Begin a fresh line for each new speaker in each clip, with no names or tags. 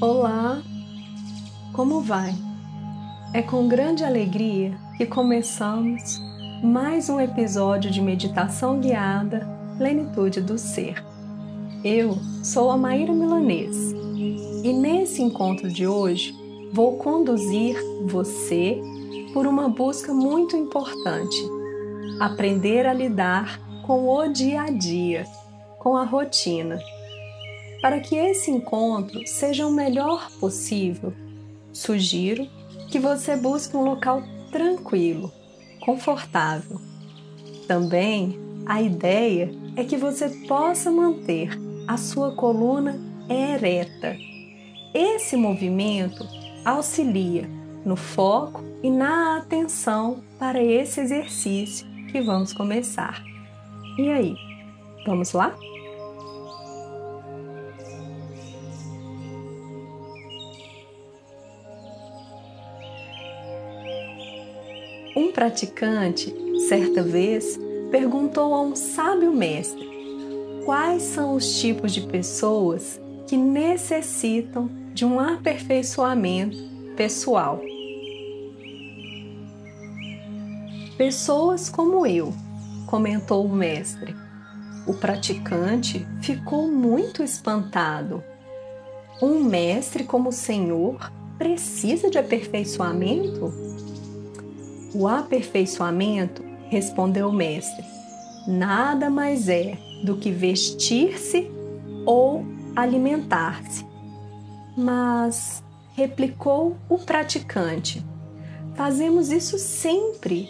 Olá, como vai? É com grande alegria que começamos mais um episódio de meditação guiada Plenitude do Ser. Eu sou a Maíra Milanês e nesse encontro de hoje vou conduzir você por uma busca muito importante: aprender a lidar com o dia a dia, com a rotina. Para que esse encontro seja o melhor possível, sugiro que você busque um local tranquilo, confortável. Também a ideia é que você possa manter a sua coluna ereta. Esse movimento auxilia no foco e na atenção para esse exercício que vamos começar. E aí, vamos lá? Praticante, certa vez, perguntou a um sábio mestre quais são os tipos de pessoas que necessitam de um aperfeiçoamento pessoal. Pessoas como eu, comentou o mestre. O praticante ficou muito espantado. Um mestre como o Senhor precisa de aperfeiçoamento? O aperfeiçoamento, respondeu o mestre, nada mais é do que vestir-se ou alimentar-se. Mas, replicou o praticante, fazemos isso sempre.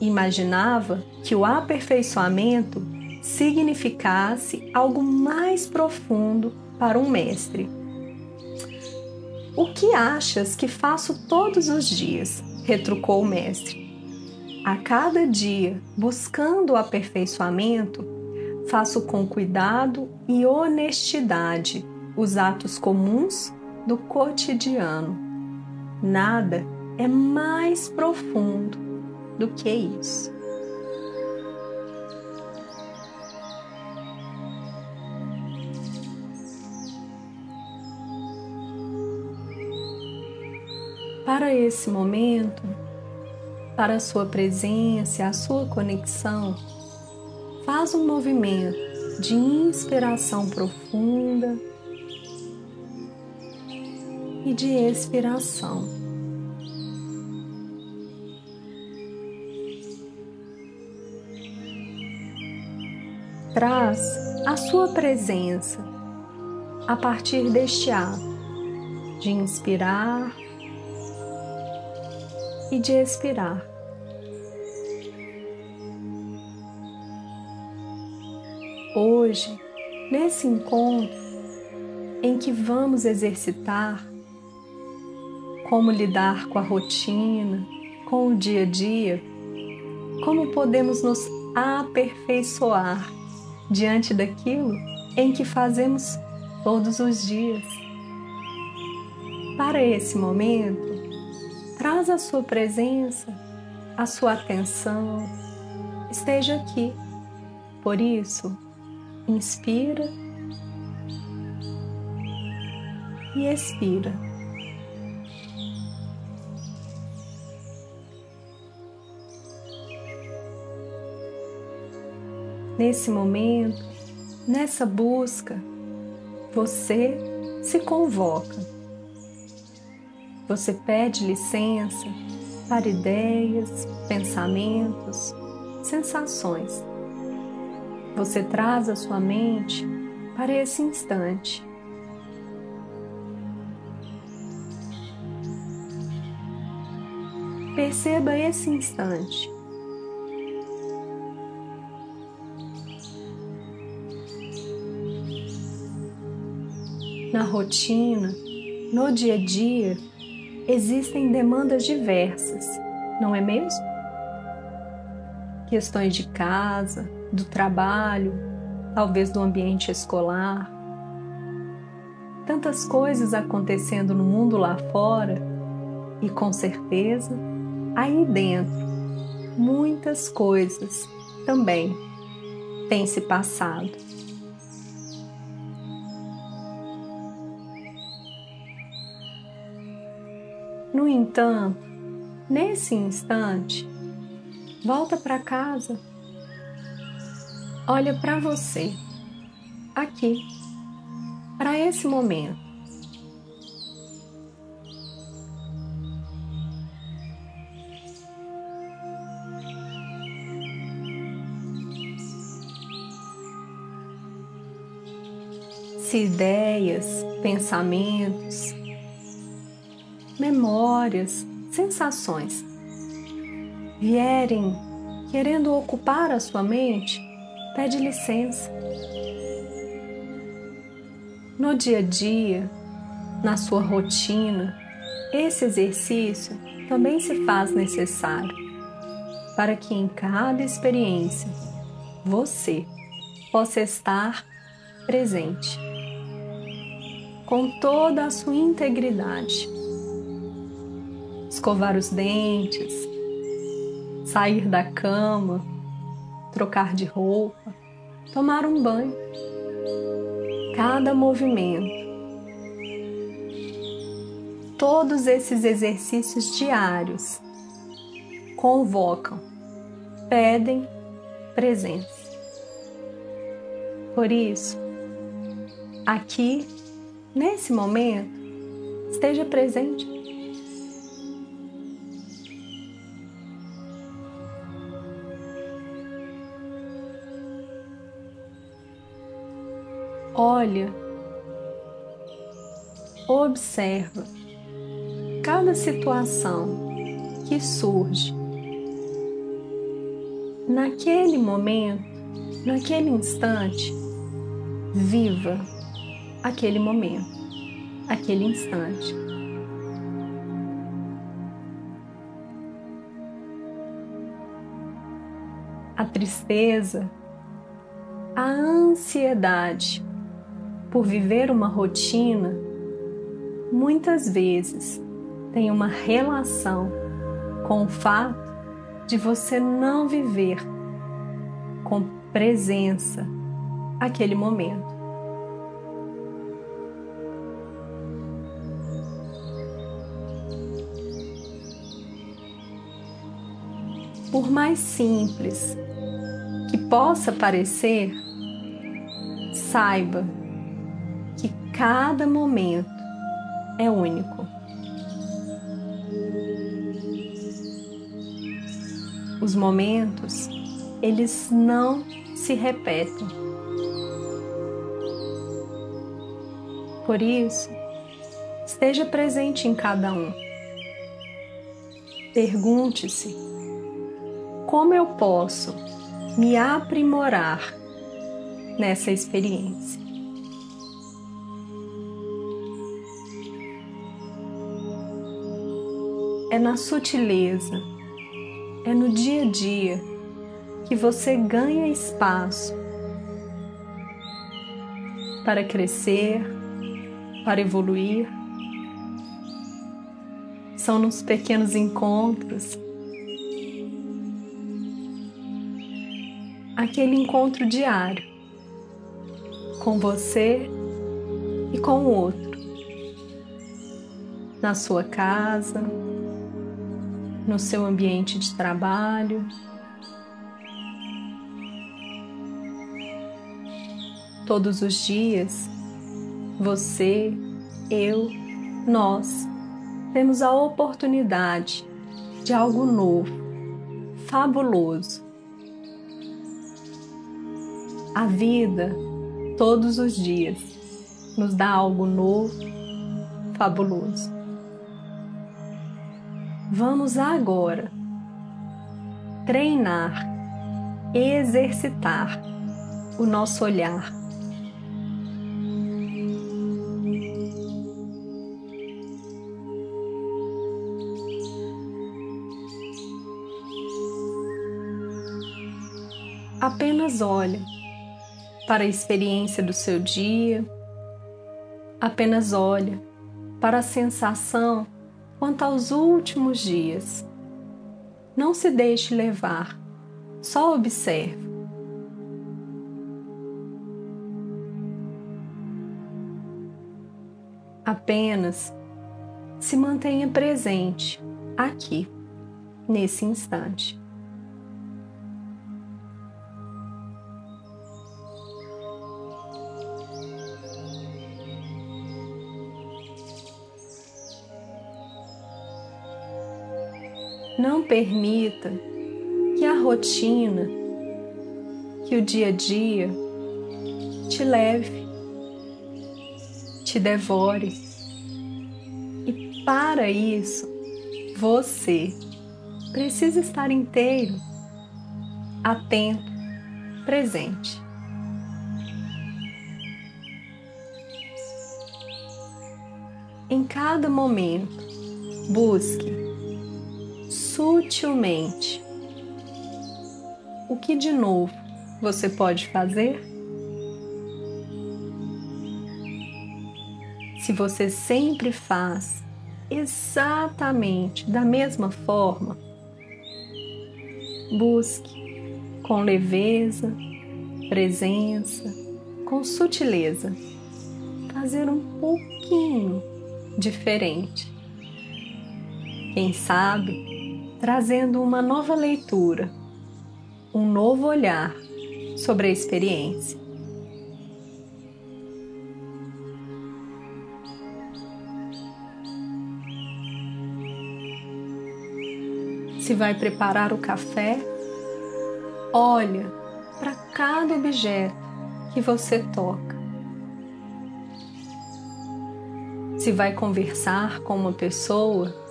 Imaginava que o aperfeiçoamento significasse algo mais profundo para um mestre. O que achas que faço todos os dias? Retrucou o mestre. A cada dia, buscando o aperfeiçoamento, faço com cuidado e honestidade os atos comuns do cotidiano. Nada é mais profundo do que isso. Esse momento, para a sua presença, a sua conexão, faz um movimento de inspiração profunda e de expiração. Traz a sua presença a partir deste ato de inspirar e de expirar. Hoje, nesse encontro em que vamos exercitar como lidar com a rotina, com o dia a dia, como podemos nos aperfeiçoar diante daquilo em que fazemos todos os dias. Para esse momento, Traz a sua presença, a sua atenção, esteja aqui. Por isso, inspira e expira. Nesse momento, nessa busca, você se convoca você pede licença para ideias, pensamentos, sensações. Você traz a sua mente para esse instante. Perceba esse instante. Na rotina, no dia a dia, existem demandas diversas, não é mesmo? Questões de casa, do trabalho, talvez do ambiente escolar. Tantas coisas acontecendo no mundo lá fora e com certeza aí dentro muitas coisas também têm se passado. No entanto, nesse instante, volta para casa. Olha para você, aqui, para esse momento. Se ideias, pensamentos, memórias, sensações vierem querendo ocupar a sua mente, pede licença. No dia a dia, na sua rotina, esse exercício também se faz necessário para que em cada experiência você possa estar presente com toda a sua integridade. Escovar os dentes, sair da cama, trocar de roupa, tomar um banho. Cada movimento, todos esses exercícios diários convocam, pedem presença. Por isso, aqui nesse momento, esteja presente. Olha, observa cada situação que surge naquele momento, naquele instante, viva aquele momento, aquele instante. A tristeza, a ansiedade por viver uma rotina, muitas vezes tem uma relação com o fato de você não viver com presença aquele momento. por mais simples que possa parecer, saiba cada momento é único. Os momentos, eles não se repetem. Por isso, esteja presente em cada um. Pergunte-se como eu posso me aprimorar nessa experiência. É na sutileza, é no dia a dia que você ganha espaço para crescer, para evoluir. São nos pequenos encontros aquele encontro diário com você e com o outro, na sua casa, no seu ambiente de trabalho. Todos os dias, você, eu, nós temos a oportunidade de algo novo, fabuloso, a vida, todos os dias, nos dá algo novo, fabuloso. Vamos agora treinar, exercitar o nosso olhar. Apenas olhe para a experiência do seu dia, apenas olha para a sensação quanto aos últimos dias. Não se deixe levar, só observe. Apenas se mantenha presente aqui, nesse instante. Não permita que a rotina, que o dia a dia te leve, te devore. E para isso, você precisa estar inteiro, atento, presente. Em cada momento, busque sutilmente. O que de novo você pode fazer? Se você sempre faz exatamente da mesma forma, busque com leveza, presença, com sutileza, fazer um pouquinho diferente. Quem sabe trazendo uma nova leitura, um novo olhar sobre a experiência. Se vai preparar o café, olha para cada objeto que você toca. Se vai conversar com uma pessoa,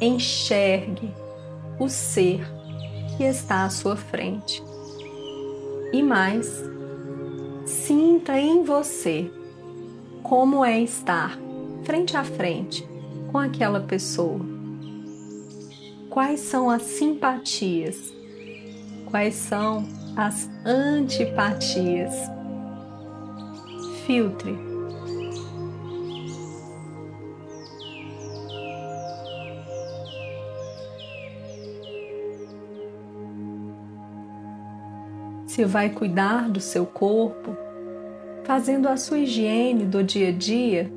enxergue o ser que está à sua frente. E mais, sinta em você como é estar frente a frente com aquela pessoa. Quais são as simpatias? Quais são as antipatias? Filtre se vai cuidar do seu corpo, fazendo a sua higiene do dia a dia,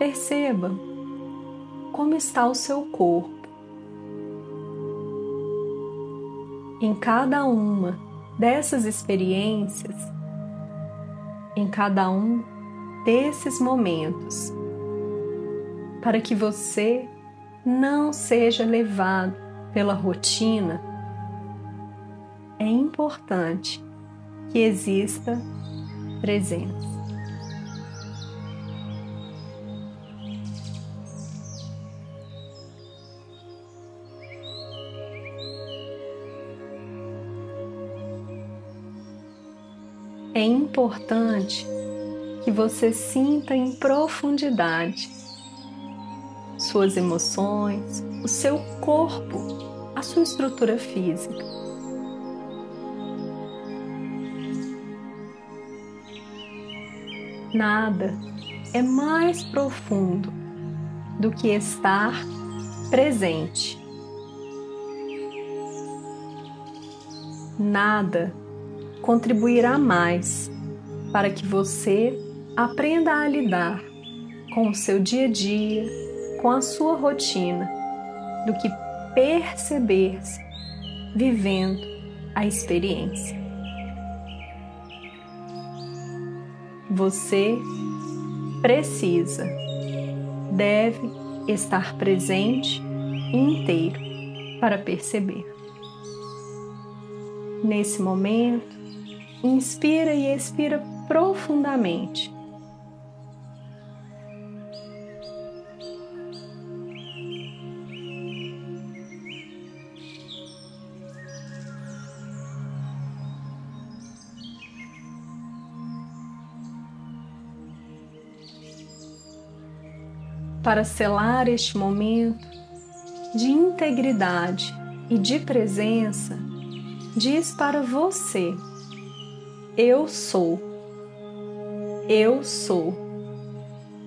perceba como está o seu corpo. Em cada uma dessas experiências, em cada um desses momentos, para que você não seja levado pela rotina é importante que exista presença. É importante que você sinta em profundidade suas emoções, o seu corpo, a sua estrutura física. Nada é mais profundo do que estar presente. Nada contribuirá mais para que você aprenda a lidar com o seu dia a dia, com a sua rotina, do que perceber-se vivendo a experiência. Você precisa, deve estar presente inteiro para perceber. Nesse momento, inspira e expira profundamente para selar este momento de integridade e de presença, diz para você: Eu sou, eu sou,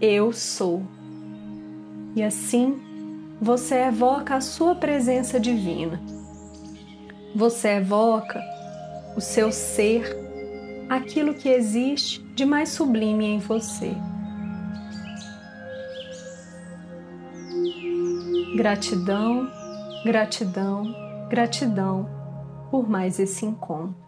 eu sou. E assim você evoca a sua presença divina. Você evoca o seu ser, aquilo que existe de mais sublime em você. Gratidão, gratidão, gratidão por mais esse encontro.